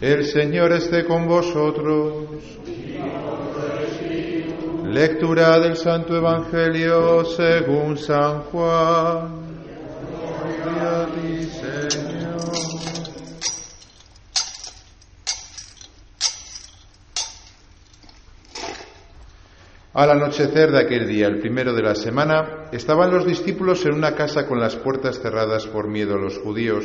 El Señor esté con vosotros. Lectura del Santo Evangelio según San Juan. Gloria a ti, Señor. Al anochecer de aquel día, el primero de la semana, estaban los discípulos en una casa con las puertas cerradas por miedo a los judíos.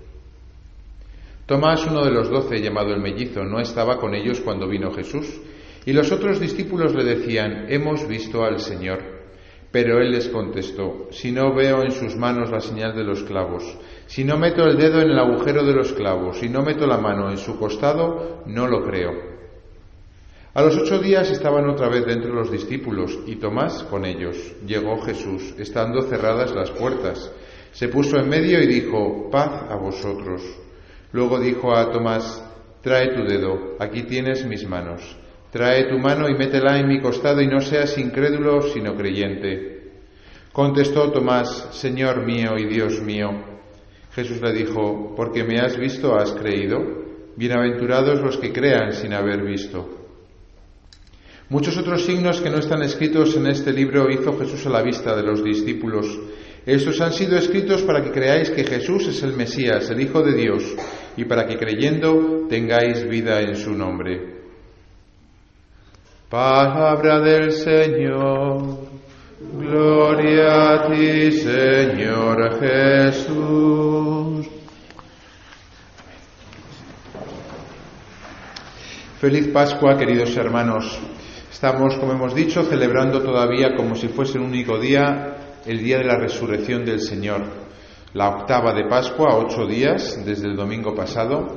Tomás, uno de los doce, llamado el mellizo, no estaba con ellos cuando vino Jesús, y los otros discípulos le decían, hemos visto al Señor. Pero él les contestó, si no veo en sus manos la señal de los clavos, si no meto el dedo en el agujero de los clavos, si no meto la mano en su costado, no lo creo. A los ocho días estaban otra vez dentro los discípulos y Tomás con ellos. Llegó Jesús, estando cerradas las puertas. Se puso en medio y dijo, paz a vosotros. Luego dijo a Tomás, trae tu dedo, aquí tienes mis manos. Trae tu mano y métela en mi costado y no seas incrédulo, sino creyente. Contestó Tomás, Señor mío y Dios mío. Jesús le dijo, porque me has visto, has creído. Bienaventurados los que crean sin haber visto. Muchos otros signos que no están escritos en este libro hizo Jesús a la vista de los discípulos. Estos han sido escritos para que creáis que Jesús es el Mesías, el Hijo de Dios, y para que creyendo tengáis vida en su nombre. Palabra del Señor. Gloria a ti, Señor Jesús. Feliz Pascua, queridos hermanos. Estamos, como hemos dicho, celebrando todavía como si fuese el único día, el día de la resurrección del Señor. La octava de Pascua, ocho días desde el domingo pasado,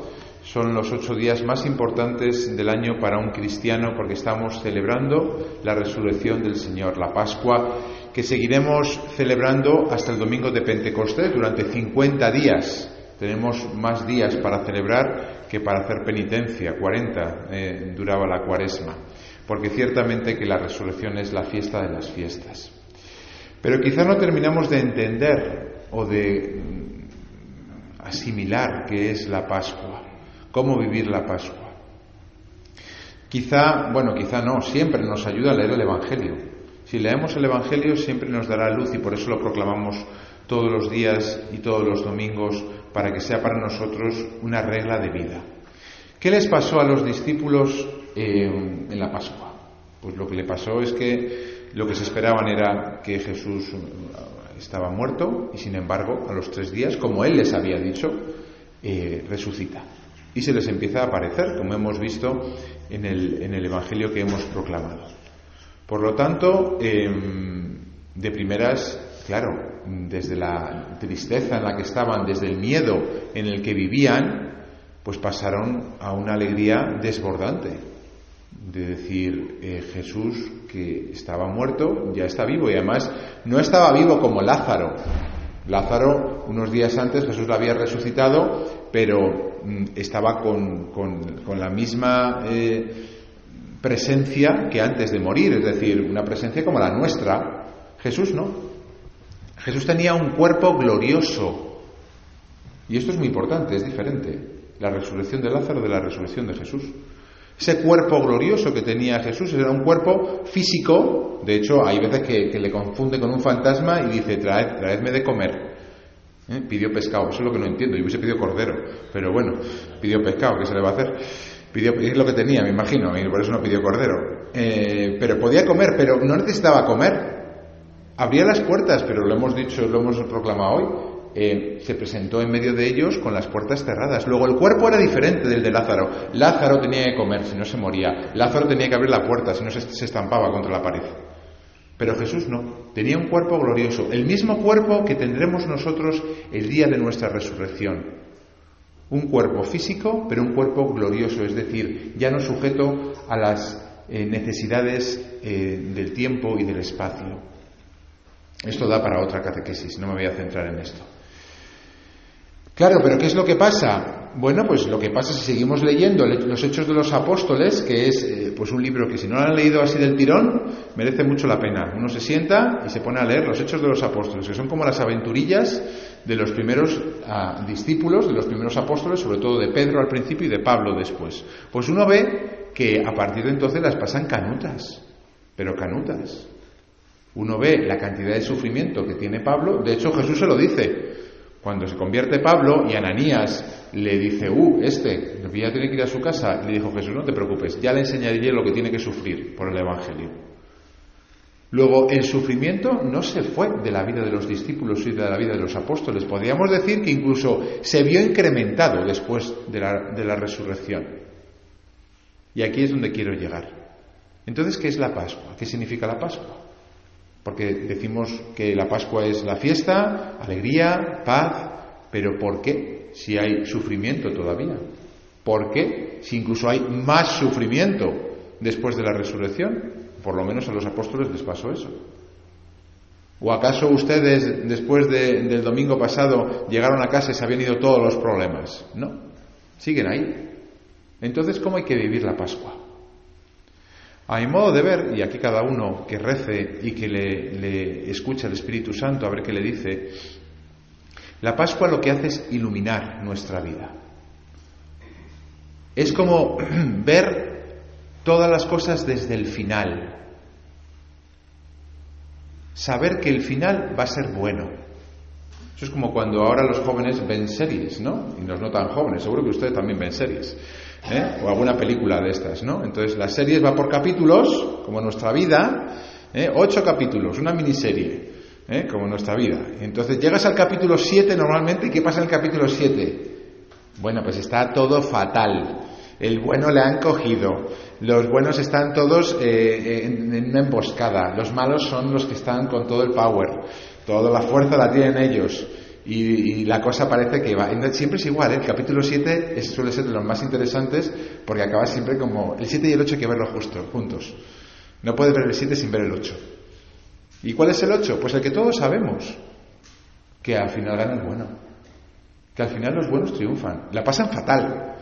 son los ocho días más importantes del año para un cristiano porque estamos celebrando la resurrección del Señor, la Pascua que seguiremos celebrando hasta el domingo de Pentecostés durante 50 días. Tenemos más días para celebrar que para hacer penitencia, 40 eh, duraba la cuaresma, porque ciertamente que la resurrección es la fiesta de las fiestas. Pero quizá no terminamos de entender o de asimilar qué es la Pascua cómo vivir la Pascua. Quizá, bueno, quizá no, siempre nos ayuda a leer el Evangelio. Si leemos el Evangelio siempre nos dará luz y por eso lo proclamamos todos los días y todos los domingos para que sea para nosotros una regla de vida. ¿Qué les pasó a los discípulos eh, en la Pascua? Pues lo que le pasó es que lo que se esperaban era que Jesús estaba muerto y sin embargo a los tres días, como él les había dicho, eh, resucita y se les empieza a aparecer, como hemos visto en el, en el Evangelio que hemos proclamado. Por lo tanto, em, de primeras, claro, desde la tristeza en la que estaban, desde el miedo en el que vivían, pues pasaron a una alegría desbordante, de decir, eh, Jesús que estaba muerto, ya está vivo, y además no estaba vivo como Lázaro. Lázaro, unos días antes, Jesús lo había resucitado, pero Mm, estaba con, con, la misma eh, presencia que antes de morir, es decir, una presencia como la nuestra. Jesús no. Jesús tenía un cuerpo glorioso. Y esto es muy importante, es diferente. La resurrección de Lázaro de la resurrección de Jesús. Ese cuerpo glorioso que tenía Jesús era un cuerpo físico. De hecho, hay veces que, le confunde con un fantasma y dice, Traed, traedme de comer. ¿Eh? Pidió pescado, eso es lo que no entiendo. Yo hubiese pedido cordero, pero bueno, pidió pescado, ¿qué se le va a hacer? Pidió, es lo que tenía, me imagino, y por eso no pidió cordero. Eh, pero podía comer, pero no necesitaba comer. Abría las puertas, pero lo hemos dicho, lo hemos proclamado hoy. Eh, se presentó en medio de ellos con las puertas cerradas. Luego el cuerpo era diferente del de Lázaro. Lázaro tenía que comer, si no se moría. Lázaro tenía que abrir la puerta, si no se estampaba contra la pared. Pero Jesús no, tenía un cuerpo glorioso, el mismo cuerpo que tendremos nosotros el día de nuestra resurrección. Un cuerpo físico, pero un cuerpo glorioso, es decir, ya no sujeto a las eh, necesidades eh, del tiempo y del espacio. Esto da para otra catequesis, no me voy a centrar en esto. Claro, pero ¿qué es lo que pasa? Bueno, pues lo que pasa si seguimos leyendo los Hechos de los Apóstoles, que es eh, pues un libro que si no lo han leído así del tirón, merece mucho la pena. Uno se sienta y se pone a leer los Hechos de los Apóstoles, que son como las aventurillas de los primeros ah, discípulos, de los primeros apóstoles, sobre todo de Pedro al principio y de Pablo después. Pues uno ve que a partir de entonces las pasan canutas, pero canutas. Uno ve la cantidad de sufrimiento que tiene Pablo, de hecho Jesús se lo dice, cuando se convierte Pablo y Ananías le dice, uh, este, ya tiene que ir a su casa, le dijo Jesús, no te preocupes, ya le enseñaré lo que tiene que sufrir por el Evangelio. Luego, el sufrimiento no se fue de la vida de los discípulos y de la vida de los apóstoles. Podríamos decir que incluso se vio incrementado después de la, de la resurrección. Y aquí es donde quiero llegar. Entonces, ¿qué es la Pascua? ¿Qué significa la Pascua? Porque decimos que la Pascua es la fiesta, alegría, paz, pero ¿por qué si hay sufrimiento todavía? ¿Por qué si incluso hay más sufrimiento después de la resurrección? Por lo menos a los apóstoles les pasó eso. ¿O acaso ustedes, después del domingo pasado, llegaron a casa y se habían ido todos los problemas? No, siguen ahí. Entonces, ¿cómo hay que vivir la Pascua? A mi modo de ver, y aquí cada uno que rece y que le, escucha el Espíritu Santo a ver qué le dice, la Pascua lo que hace es iluminar nuestra vida. Es como ver todas las cosas desde el final. Saber que el final va a ser bueno. Eso es como cuando ahora los jóvenes ven series, ¿no? Y los no tan jóvenes, seguro que ustedes también ven series. ¿Eh? o alguna película de estas, ¿no? Entonces las series va por capítulos, como nuestra vida, ¿eh? ocho capítulos, una miniserie, ¿eh? como nuestra vida. Entonces llegas al capítulo 7 normalmente, ¿y qué pasa en el capítulo 7? Bueno, pues está todo fatal. El bueno le han cogido, los buenos están todos en, en una emboscada, los malos son los que están con todo el power, toda la fuerza la tienen ellos. Y, la cosa parece que va. Siempre es igual, ¿eh? el capítulo 7 suele ser de los más interesantes porque acaba siempre como. El 7 y el 8 hay que verlo justo, juntos. No puedes ver el 7 sin ver el 8. ¿Y cuál es el 8? Pues el que todos sabemos: que al final gana el bueno. Que al final los buenos triunfan. La pasan fatal.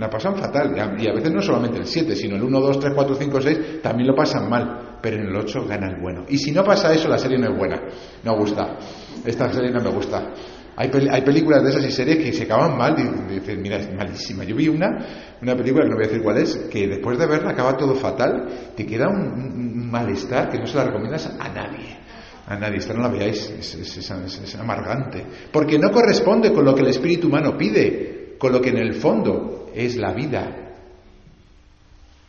La pasan fatal. Y a veces no solamente el 7, sino el 1, 2, 3, 4, 5, 6 también lo pasan mal pero en el 8 gana el bueno. Y si no pasa eso, la serie no es buena. No gusta. Esta serie no me gusta. Hay, hay películas de esas y series que se acaban mal y dicen, mira, es malísima. Yo vi una, una película que no voy a decir cuál es, que después de verla acaba todo fatal, te queda un, malestar que no se la recomiendas a nadie. A nadie, esta no la veáis, es amargante. Porque no corresponde con lo que el espíritu humano pide, con lo que en el fondo es la vida,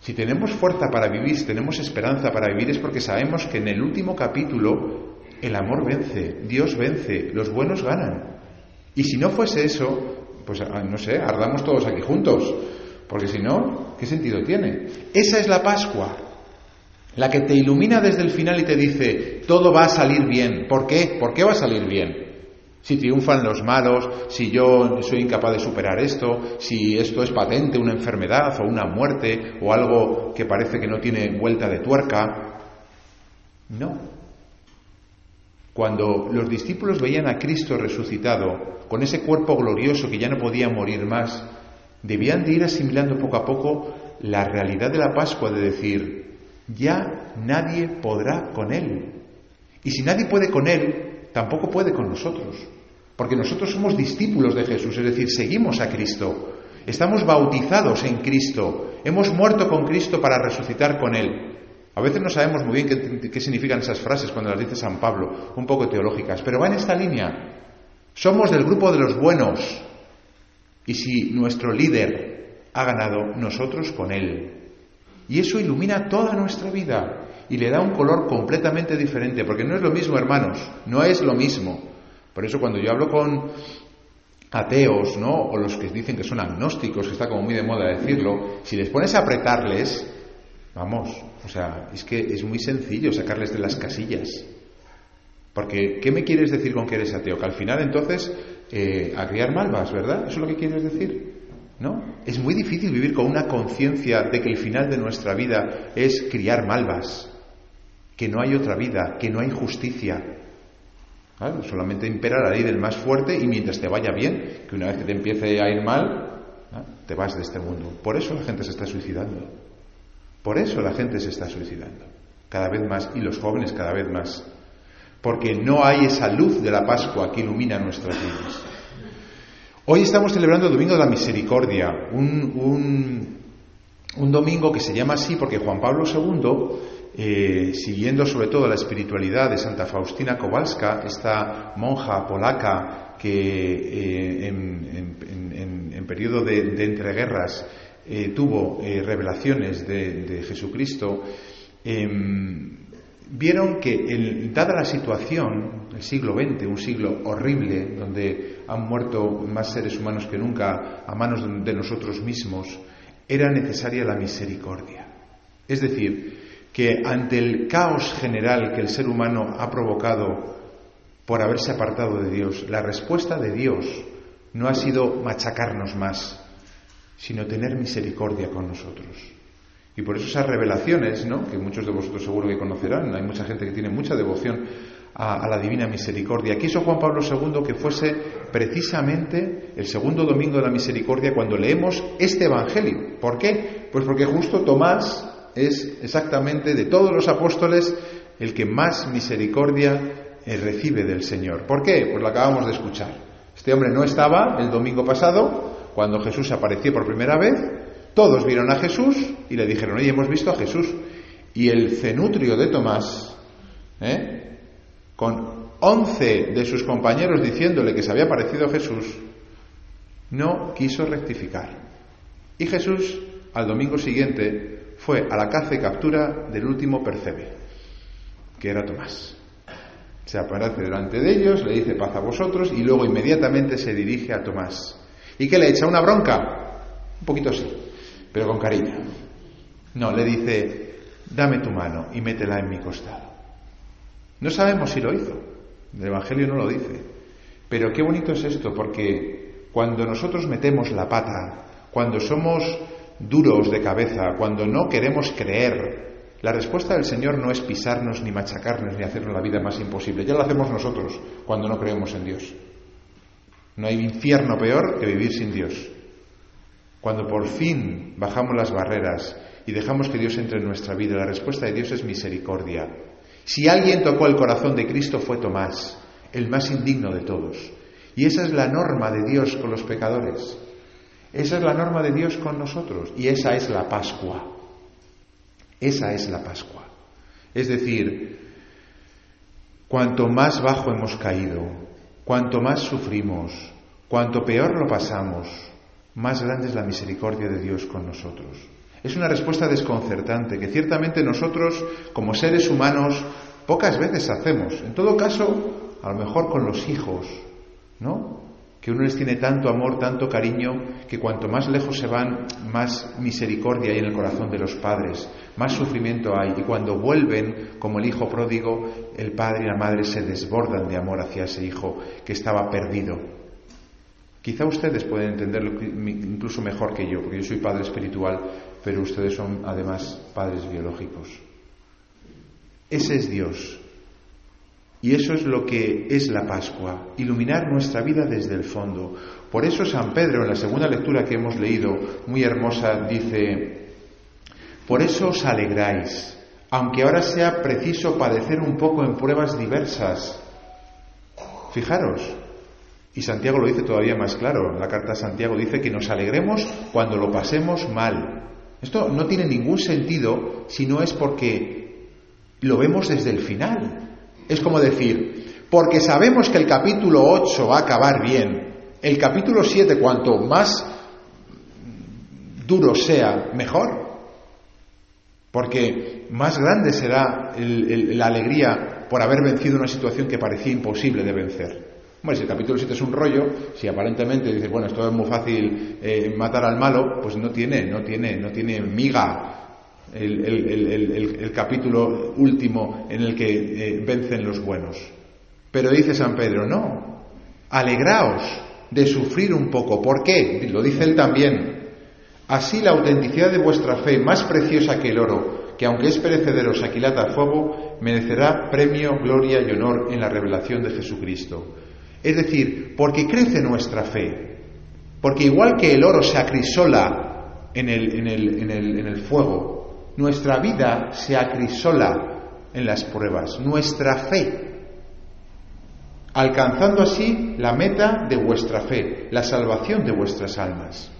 si tenemos fuerza para vivir, si tenemos esperanza para vivir, es porque sabemos que en el último capítulo el amor vence, Dios vence, los buenos ganan. Y si no fuese eso, pues ah, no sé, ardamos todos aquí juntos, porque si no, ¿qué sentido tiene? Esa es la Pascua, la que te ilumina desde el final y te dice, todo va a salir bien. ¿Por qué? ¿Por qué va a salir bien? Si triunfan los malos, si yo soy incapaz de superar esto, si esto es patente, una enfermedad o una muerte o algo que parece que no tiene vuelta de tuerca. No. Cuando los discípulos veían a Cristo resucitado, con ese cuerpo glorioso que ya no podía morir más, debían de ir asimilando poco a poco la realidad de la Pascua de decir, ya nadie podrá con Él. Y si nadie puede con Él, tampoco puede con nosotros, porque nosotros somos discípulos de Jesús, es decir, seguimos a Cristo, estamos bautizados en Cristo, hemos muerto con Cristo para resucitar con Él. A veces no sabemos muy bien qué, significan esas frases cuando las dice San Pablo, un poco teológicas, pero va en esta línea. Somos del grupo de los buenos. Y si nuestro líder ha ganado, nosotros con él. Y eso ilumina toda nuestra vida y le da un color completamente diferente, porque no es lo mismo, hermanos, no es lo mismo. Por eso cuando yo hablo con ateos, ¿no? O los que dicen que son agnósticos, que está como muy de moda decirlo, si les pones a apretarles, vamos, o sea, es que es muy sencillo sacarles de las casillas. Porque, ¿qué me quieres decir con que eres ateo? Que al final entonces, eh, a criar malvas, ¿verdad? ¿Eso es lo que quieres decir? ¿No? Es muy difícil vivir con una conciencia de que el final de nuestra vida es criar malvas, que no hay otra vida, que no hay justicia. Solamente impera la ley del más fuerte y mientras te vaya bien, que una vez que te empiece a ir mal, te vas de este mundo. Por eso la gente se está suicidando. Por eso la gente se está suicidando. Cada vez más y los jóvenes cada vez más. Porque no hay esa luz de la Pascua que ilumina nuestras vidas. Hoy estamos celebrando el Domingo de la Misericordia, un, un, domingo que se llama así porque Juan Pablo II, eh, siguiendo sobre todo la espiritualidad de Santa Faustina Kowalska, esta monja polaca que eh, en, periodo de, entreguerras eh, tuvo revelaciones de, de Jesucristo, em, vieron que, dada la situación, el siglo XX, un siglo horrible, donde han muerto más seres humanos que nunca a manos de nosotros mismos, era necesaria la misericordia. Es decir, que ante el caos general que el ser humano ha provocado por haberse apartado de Dios, la respuesta de Dios no ha sido machacarnos más, sino tener misericordia con nosotros. Y por eso esas revelaciones, ¿no? que muchos de vosotros seguro que conocerán, hay mucha gente que tiene mucha devoción a, la divina misericordia. Quiso Juan Pablo II que fuese precisamente el segundo domingo de la misericordia cuando leemos este Evangelio. ¿Por qué? Pues porque justo Tomás es exactamente de todos los apóstoles el que más misericordia eh, recibe del Señor. ¿Por qué? Pues lo acabamos de escuchar. Este hombre no estaba el domingo pasado cuando Jesús apareció por primera vez, todos vieron a Jesús y le dijeron, oye, hemos visto a Jesús. Y el cenutrio de Tomás, ¿eh? con once de sus compañeros diciéndole que se había parecido a Jesús, no quiso rectificar. Y Jesús, al domingo siguiente, fue a la caza y captura del último percebe, que era Tomás. Se aparece delante de ellos, le dice paz a vosotros y luego inmediatamente se dirige a Tomás. ¿Y qué le echa? ¿Una bronca? Un poquito así pero con cariño. No, le dice, dame tu mano y métela en mi costado. No sabemos si lo hizo, el Evangelio no lo dice, pero qué bonito es esto, porque cuando nosotros metemos la pata, cuando somos duros de cabeza, cuando no queremos creer, la respuesta del Señor no es pisarnos, ni machacarnos, ni hacernos la vida más imposible. Ya lo hacemos nosotros cuando no creemos en Dios. No hay infierno peor que vivir sin Dios. Cuando por fin bajamos las barreras y dejamos que Dios entre en nuestra vida, la respuesta de Dios es misericordia. Si alguien tocó el corazón de Cristo fue Tomás, el más indigno de todos. Y esa es la norma de Dios con los pecadores. Esa es la norma de Dios con nosotros. Y esa es la Pascua. Esa es la Pascua. Es decir, cuanto más bajo hemos caído, cuanto más sufrimos, cuanto peor lo pasamos, más grande es la misericordia de Dios con nosotros. Es una respuesta desconcertante que ciertamente nosotros, como seres humanos, pocas veces hacemos. En todo caso, a lo mejor con los hijos, ¿no? Que uno les tiene tanto amor, tanto cariño, que cuanto más lejos se van, más misericordia hay en el corazón de los padres, más sufrimiento hay. Y cuando vuelven, como el hijo pródigo, el padre y la madre se desbordan de amor hacia ese hijo que estaba perdido. Quizá ustedes pueden entenderlo incluso mejor que yo, porque yo soy padre espiritual, pero ustedes son además padres biológicos. Ese es Dios. Y eso es lo que es la Pascua, iluminar nuestra vida desde el fondo. Por eso San Pedro, en la segunda lectura que hemos leído, muy hermosa, dice, por eso os alegráis, aunque ahora sea preciso padecer un poco en pruebas diversas. Fijaros, y Santiago lo dice todavía más claro. La carta de Santiago dice que nos alegremos cuando lo pasemos mal. Esto no tiene ningún sentido si no es porque lo vemos desde el final. Es como decir, porque sabemos que el capítulo 8 va a acabar bien, el capítulo 7 cuanto más duro sea, mejor. Porque más grande será la alegría por haber vencido una situación que parecía imposible de vencer. Bueno, si el capítulo 7 es un rollo, si aparentemente dices, bueno, esto es muy fácil eh, matar al malo, pues no tiene, no tiene, no tiene miga el, capítulo último en el que eh, vencen los buenos. Pero dice San Pedro, no, alegraos de sufrir un poco. ¿Por qué? Lo dice él también. Así la autenticidad de vuestra fe, más preciosa que el oro, que aunque es perecedero se aquilata fuego, merecerá premio, gloria y honor en la revelación de Jesucristo. Es decir, porque crece nuestra fe, porque igual que el oro se acrisola en el, en el, en el, en el fuego, nuestra vida se acrisola en las pruebas, nuestra fe alcanzando así la meta de vuestra fe, la salvación de vuestras almas.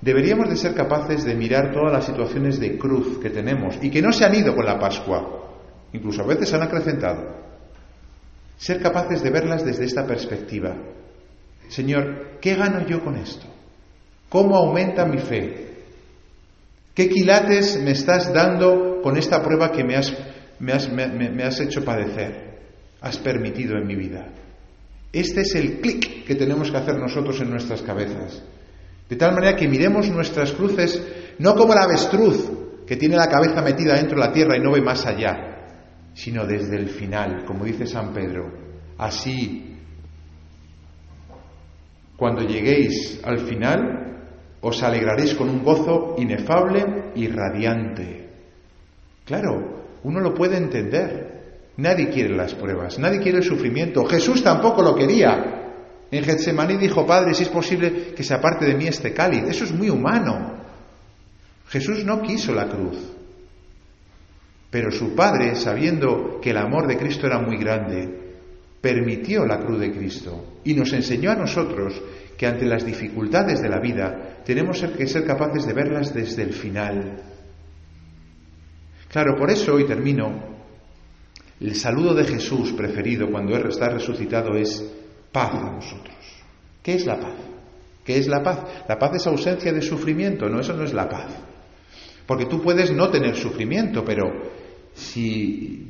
Deberíamos de ser capaces de mirar todas las situaciones de cruz que tenemos y que no se han ido con la Pascua, incluso a veces han acrecentado. Ser capaces de verlas desde esta perspectiva. Señor, ¿qué gano yo con esto? ¿Cómo aumenta mi fe? ¿Qué quilates me estás dando con esta prueba que me has, hecho padecer? has permitido en mi vida. Este es el clic que tenemos que hacer nosotros en nuestras cabezas. De tal manera que miremos nuestras cruces no como la avestruz que tiene la cabeza metida dentro de la tierra y no ve más allá, sino desde el final, como dice San Pedro. Así, cuando lleguéis al final, os alegraréis con un gozo inefable y radiante. Claro, uno lo puede entender. Nadie quiere las pruebas, nadie quiere el sufrimiento. Jesús tampoco lo quería. En Getsemaní dijo, Padre, si es posible que se aparte de mí este cáliz. Eso es muy humano. Jesús no quiso la cruz. Pero su Padre, sabiendo que el amor de Cristo era muy grande, permitió la cruz de Cristo y nos enseñó a nosotros que ante las dificultades de la vida tenemos que ser capaces de verlas desde el final. Claro, por eso hoy termino el saludo de Jesús preferido cuando está resucitado es paz a nosotros. ¿Qué es la paz? ¿Qué es la paz? La paz es ausencia de sufrimiento, no, eso no es la paz. Porque tú puedes no tener sufrimiento, pero si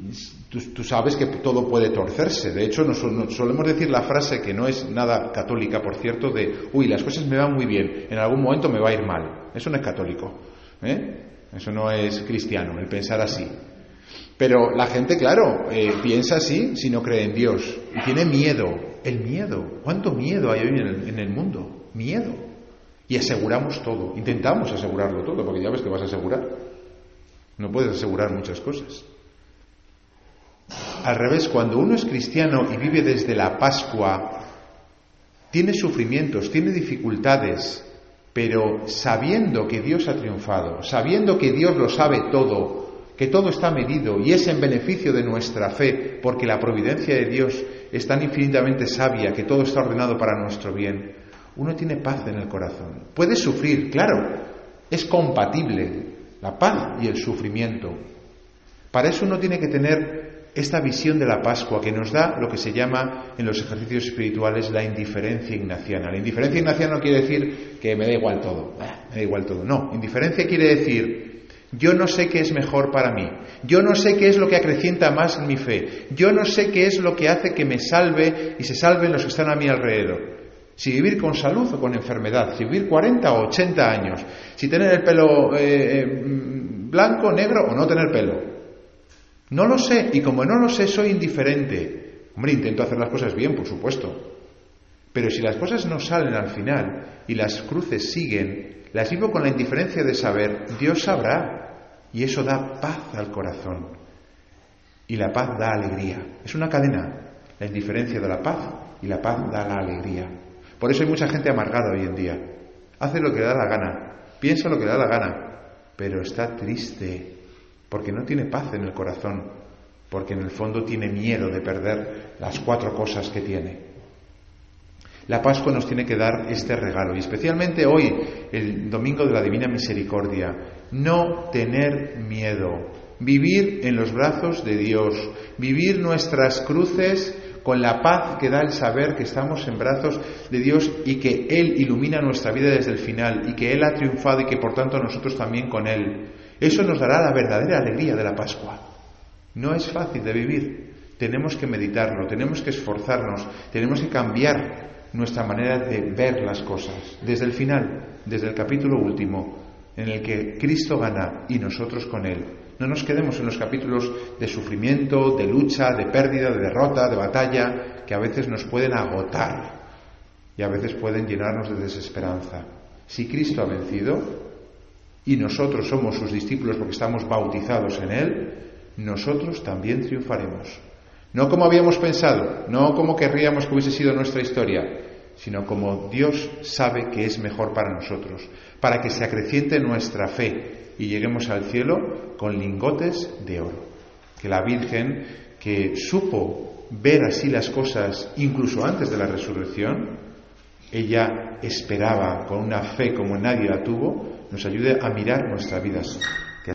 tú, sabes que todo puede torcerse. De hecho, nos, solemos decir la frase que no es nada católica, por cierto, de, uy, las cosas me van muy bien, en algún momento me va a ir mal. Eso no es católico. ¿eh? Eso no es cristiano, el pensar así. Pero la gente, claro, eh, piensa así si no cree en Dios y tiene miedo. El miedo. ¿Cuánto miedo hay hoy en el, en el mundo? Miedo. Y aseguramos todo. Intentamos asegurarlo todo, porque ya ves que vas a asegurar. No puedes asegurar muchas cosas. Al revés, cuando uno es cristiano y vive desde la Pascua, tiene sufrimientos, tiene dificultades, pero sabiendo que Dios ha triunfado, sabiendo que Dios lo sabe todo, que todo está medido y es en beneficio de nuestra fe, porque la providencia de Dios es tan infinitamente sabia que todo está ordenado para nuestro bien, uno tiene paz en el corazón. Puede sufrir, claro, es compatible la paz y el sufrimiento. Para eso uno tiene que tener esta visión de la Pascua que nos da lo que se llama en los ejercicios espirituales la indiferencia ignaciana. La indiferencia ignaciana no quiere decir que me da igual todo, me da igual todo. No, indiferencia quiere decir yo no sé qué es mejor para mí. Yo no sé qué es lo que acrecienta más mi fe. Yo no sé qué es lo que hace que me salve y se salven los que están a mi alrededor. Si vivir con salud o con enfermedad, si vivir 40 o 80 años, si tener el pelo eh, eh, blanco, negro o no tener pelo. No lo sé y como no lo sé soy indiferente. Hombre, intento hacer las cosas bien, por supuesto. Pero si las cosas no salen al final y las cruces siguen, las vivo con la indiferencia de saber, Dios sabrá. Y eso da paz al corazón. Y la paz da alegría. Es una cadena. La indiferencia da la paz y la paz da la alegría. Por eso hay mucha gente amargada hoy en día. Hace lo que le da la gana, piensa lo que le da la gana, pero está triste porque no tiene paz en el corazón, porque en el fondo tiene miedo de perder las cuatro cosas que tiene. La Pascua nos tiene que dar este regalo y especialmente hoy, el domingo de la Divina Misericordia, no tener miedo, vivir en los brazos de Dios, vivir nuestras cruces con la paz que da el saber que estamos en brazos de Dios y que Él ilumina nuestra vida desde el final y que Él ha triunfado y que por tanto nosotros también con Él. Eso nos dará la verdadera alegría de la Pascua. No es fácil de vivir, tenemos que meditarlo, tenemos que esforzarnos, tenemos que cambiar nuestra manera de ver las cosas, desde el final, desde el capítulo último, en el que Cristo gana y nosotros con Él, No nos quedemos en los capítulos de sufrimiento, de lucha, de pérdida, de derrota, de batalla, que a veces nos pueden agotar y a veces pueden llenarnos de desesperanza. Si Cristo ha vencido y nosotros somos sus discípulos porque estamos bautizados en Él, nosotros también triunfaremos. No como habíamos pensado, no como querríamos que hubiese sido nuestra historia, sino como Dios sabe que es mejor para nosotros, para que se acreciente nuestra fe y lleguemos al cielo con lingotes de oro. Que la Virgen, que supo ver así las cosas incluso antes de la resurrección, ella esperaba con una fe como nadie la tuvo, nos ayude a mirar nuestra vida así.